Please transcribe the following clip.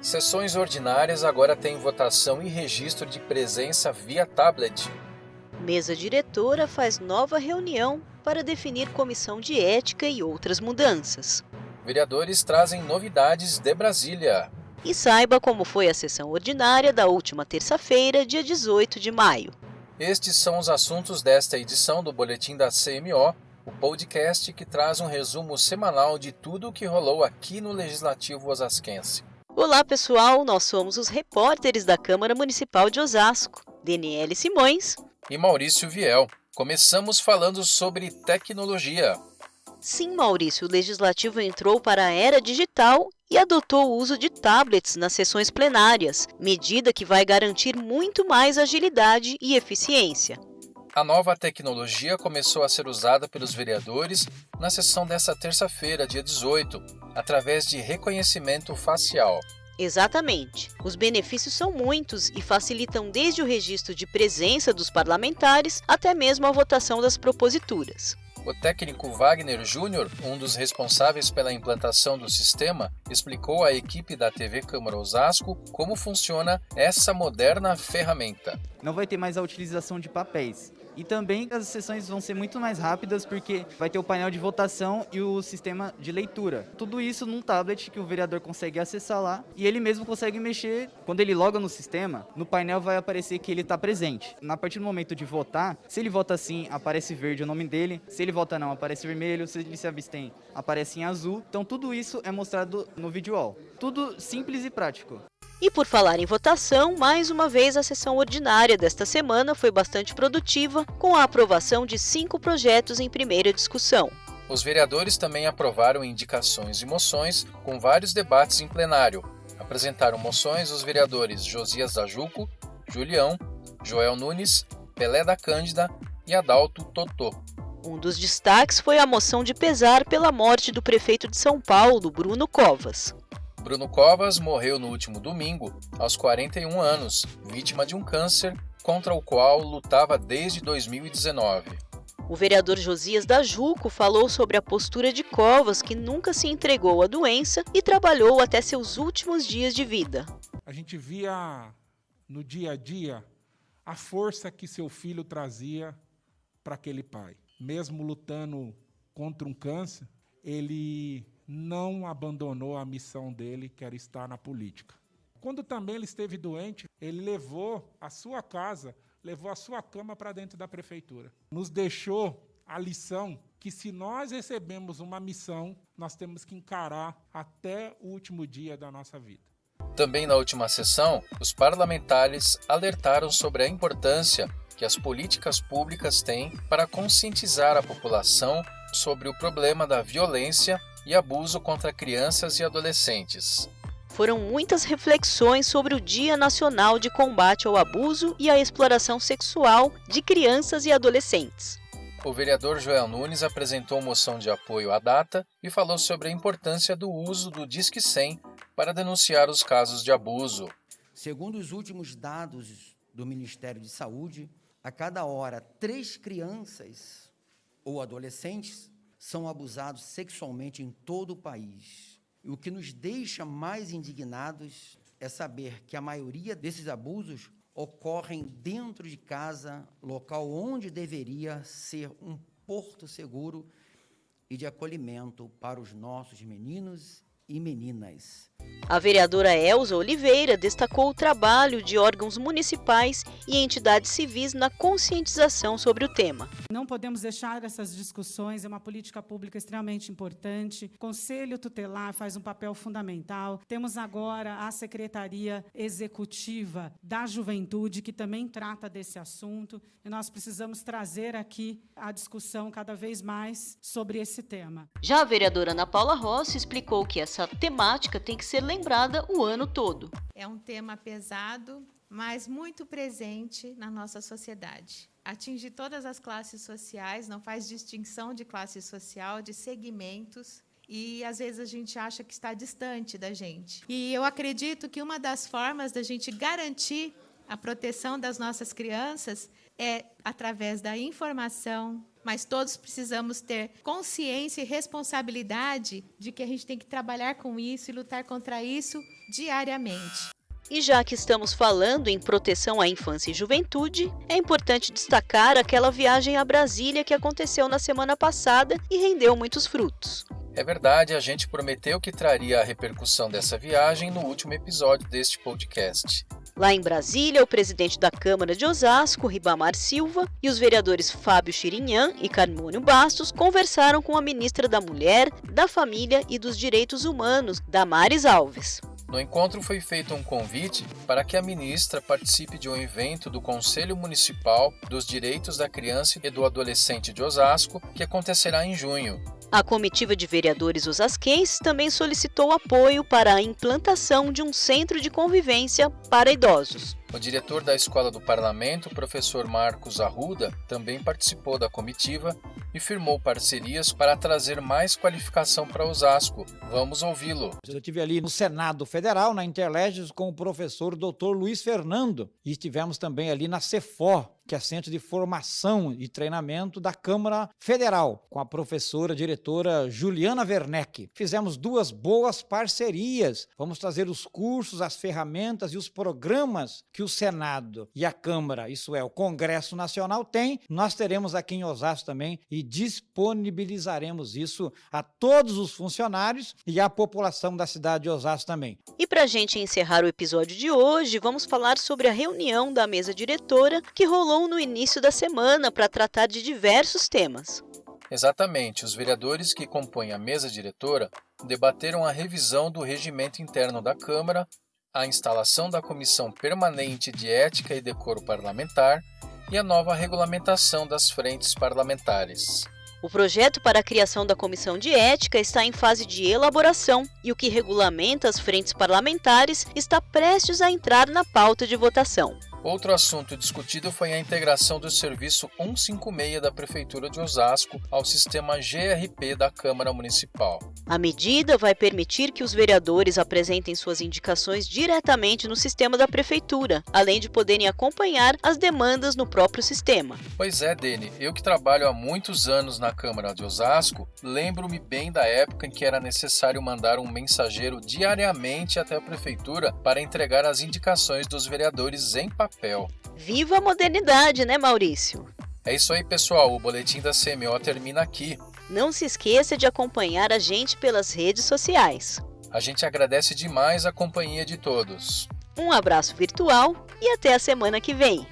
Sessões ordinárias agora têm votação e registro de presença via tablet. Mesa diretora faz nova reunião para definir comissão de ética e outras mudanças. Vereadores trazem novidades de Brasília. E saiba como foi a sessão ordinária da última terça-feira, dia 18 de maio. Estes são os assuntos desta edição do Boletim da CMO, o podcast que traz um resumo semanal de tudo o que rolou aqui no Legislativo Osasquense. Olá, pessoal. Nós somos os repórteres da Câmara Municipal de Osasco, Daniele Simões e Maurício Viel. Começamos falando sobre tecnologia. Sim, Maurício, o Legislativo entrou para a era digital e adotou o uso de tablets nas sessões plenárias, medida que vai garantir muito mais agilidade e eficiência. A nova tecnologia começou a ser usada pelos vereadores na sessão desta terça-feira, dia 18, através de reconhecimento facial. Exatamente. Os benefícios são muitos e facilitam desde o registro de presença dos parlamentares até mesmo a votação das proposituras. O técnico Wagner Júnior, um dos responsáveis pela implantação do sistema, explicou à equipe da TV Câmara Osasco como funciona essa moderna ferramenta. Não vai ter mais a utilização de papéis. E também as sessões vão ser muito mais rápidas porque vai ter o painel de votação e o sistema de leitura. Tudo isso num tablet que o vereador consegue acessar lá e ele mesmo consegue mexer. Quando ele loga no sistema, no painel vai aparecer que ele está presente. Na partir do momento de votar, se ele vota sim, aparece verde o nome dele. Se ele vota não, aparece vermelho. Se ele se abstém, aparece em azul. Então tudo isso é mostrado no wall. Tudo simples e prático. E por falar em votação, mais uma vez a sessão ordinária desta semana foi bastante produtiva, com a aprovação de cinco projetos em primeira discussão. Os vereadores também aprovaram indicações e moções, com vários debates em plenário. Apresentaram moções os vereadores Josias Dajuco, Julião, Joel Nunes, Pelé da Cândida e Adalto Totô. Um dos destaques foi a moção de pesar pela morte do prefeito de São Paulo, Bruno Covas. Bruno Covas morreu no último domingo, aos 41 anos, vítima de um câncer contra o qual lutava desde 2019. O vereador Josias da Juco falou sobre a postura de Covas, que nunca se entregou à doença e trabalhou até seus últimos dias de vida. A gente via no dia a dia a força que seu filho trazia para aquele pai. Mesmo lutando contra um câncer, ele não abandonou a missão dele, que era estar na política. Quando também ele esteve doente, ele levou a sua casa, levou a sua cama para dentro da prefeitura. Nos deixou a lição que se nós recebemos uma missão, nós temos que encarar até o último dia da nossa vida. Também na última sessão, os parlamentares alertaram sobre a importância que as políticas públicas têm para conscientizar a população sobre o problema da violência e abuso contra crianças e adolescentes. Foram muitas reflexões sobre o Dia Nacional de Combate ao Abuso e à Exploração Sexual de Crianças e Adolescentes. O vereador Joel Nunes apresentou moção de apoio à data e falou sobre a importância do uso do Disque 100 para denunciar os casos de abuso. Segundo os últimos dados do Ministério de Saúde, a cada hora, três crianças ou adolescentes são abusados sexualmente em todo o país. E o que nos deixa mais indignados é saber que a maioria desses abusos ocorrem dentro de casa, local onde deveria ser um porto seguro e de acolhimento para os nossos meninos e meninas. A vereadora Elza Oliveira destacou o trabalho de órgãos municipais e entidades civis na conscientização sobre o tema. Não podemos deixar essas discussões, é uma política pública extremamente importante. O Conselho Tutelar faz um papel fundamental. Temos agora a Secretaria Executiva da Juventude, que também trata desse assunto, e nós precisamos trazer aqui a discussão cada vez mais sobre esse tema. Já a vereadora Ana Paula Rossi explicou que essa temática tem que ser lembrada o ano todo. É um tema pesado, mas muito presente na nossa sociedade. Atinge todas as classes sociais, não faz distinção de classe social, de segmentos, e às vezes a gente acha que está distante da gente. E eu acredito que uma das formas da gente garantir a proteção das nossas crianças é através da informação, mas todos precisamos ter consciência e responsabilidade de que a gente tem que trabalhar com isso e lutar contra isso diariamente. E já que estamos falando em proteção à infância e juventude, é importante destacar aquela viagem a Brasília que aconteceu na semana passada e rendeu muitos frutos. É verdade, a gente prometeu que traria a repercussão dessa viagem no último episódio deste podcast. Lá em Brasília, o presidente da Câmara de Osasco, Ribamar Silva, e os vereadores Fábio Chirinhã e Carmônio Bastos conversaram com a ministra da Mulher, da Família e dos Direitos Humanos, Damares Alves. No encontro foi feito um convite para que a ministra participe de um evento do Conselho Municipal dos Direitos da Criança e do Adolescente de Osasco, que acontecerá em junho. A comitiva de vereadores osasquenses também solicitou apoio para a implantação de um centro de convivência para idosos. O diretor da Escola do Parlamento, professor Marcos Arruda, também participou da comitiva e firmou parcerias para trazer mais qualificação para Osasco. Vamos ouvi-lo. Eu estive ali no Senado Federal, na Interleges, com o professor Dr. Luiz Fernando e estivemos também ali na CEFOR, que é Centro de Formação e Treinamento da Câmara Federal, com a professora diretora Juliana Werneck. Fizemos duas boas parcerias. Vamos trazer os cursos, as ferramentas e os programas que o Senado e a Câmara, isso é, o Congresso Nacional, tem. Nós teremos aqui em Osasco também e disponibilizaremos isso a todos os funcionários e à população da cidade de Osasco também. E para a gente encerrar o episódio de hoje, vamos falar sobre a reunião da mesa diretora que rolou no início da semana para tratar de diversos temas. Exatamente, os vereadores que compõem a mesa diretora debateram a revisão do regimento interno da Câmara, a instalação da Comissão Permanente de Ética e Decoro Parlamentar e a nova regulamentação das frentes parlamentares. O projeto para a criação da Comissão de Ética está em fase de elaboração e o que regulamenta as frentes parlamentares está prestes a entrar na pauta de votação. Outro assunto discutido foi a integração do serviço 156 da Prefeitura de Osasco ao sistema GRP da Câmara Municipal. A medida vai permitir que os vereadores apresentem suas indicações diretamente no sistema da Prefeitura, além de poderem acompanhar as demandas no próprio sistema. Pois é, Dene, eu que trabalho há muitos anos na Câmara de Osasco, lembro-me bem da época em que era necessário mandar um mensageiro diariamente até a Prefeitura para entregar as indicações dos vereadores em papel papel. Viva a modernidade, né, Maurício? É isso aí, pessoal. O boletim da CMO termina aqui. Não se esqueça de acompanhar a gente pelas redes sociais. A gente agradece demais a companhia de todos. Um abraço virtual e até a semana que vem.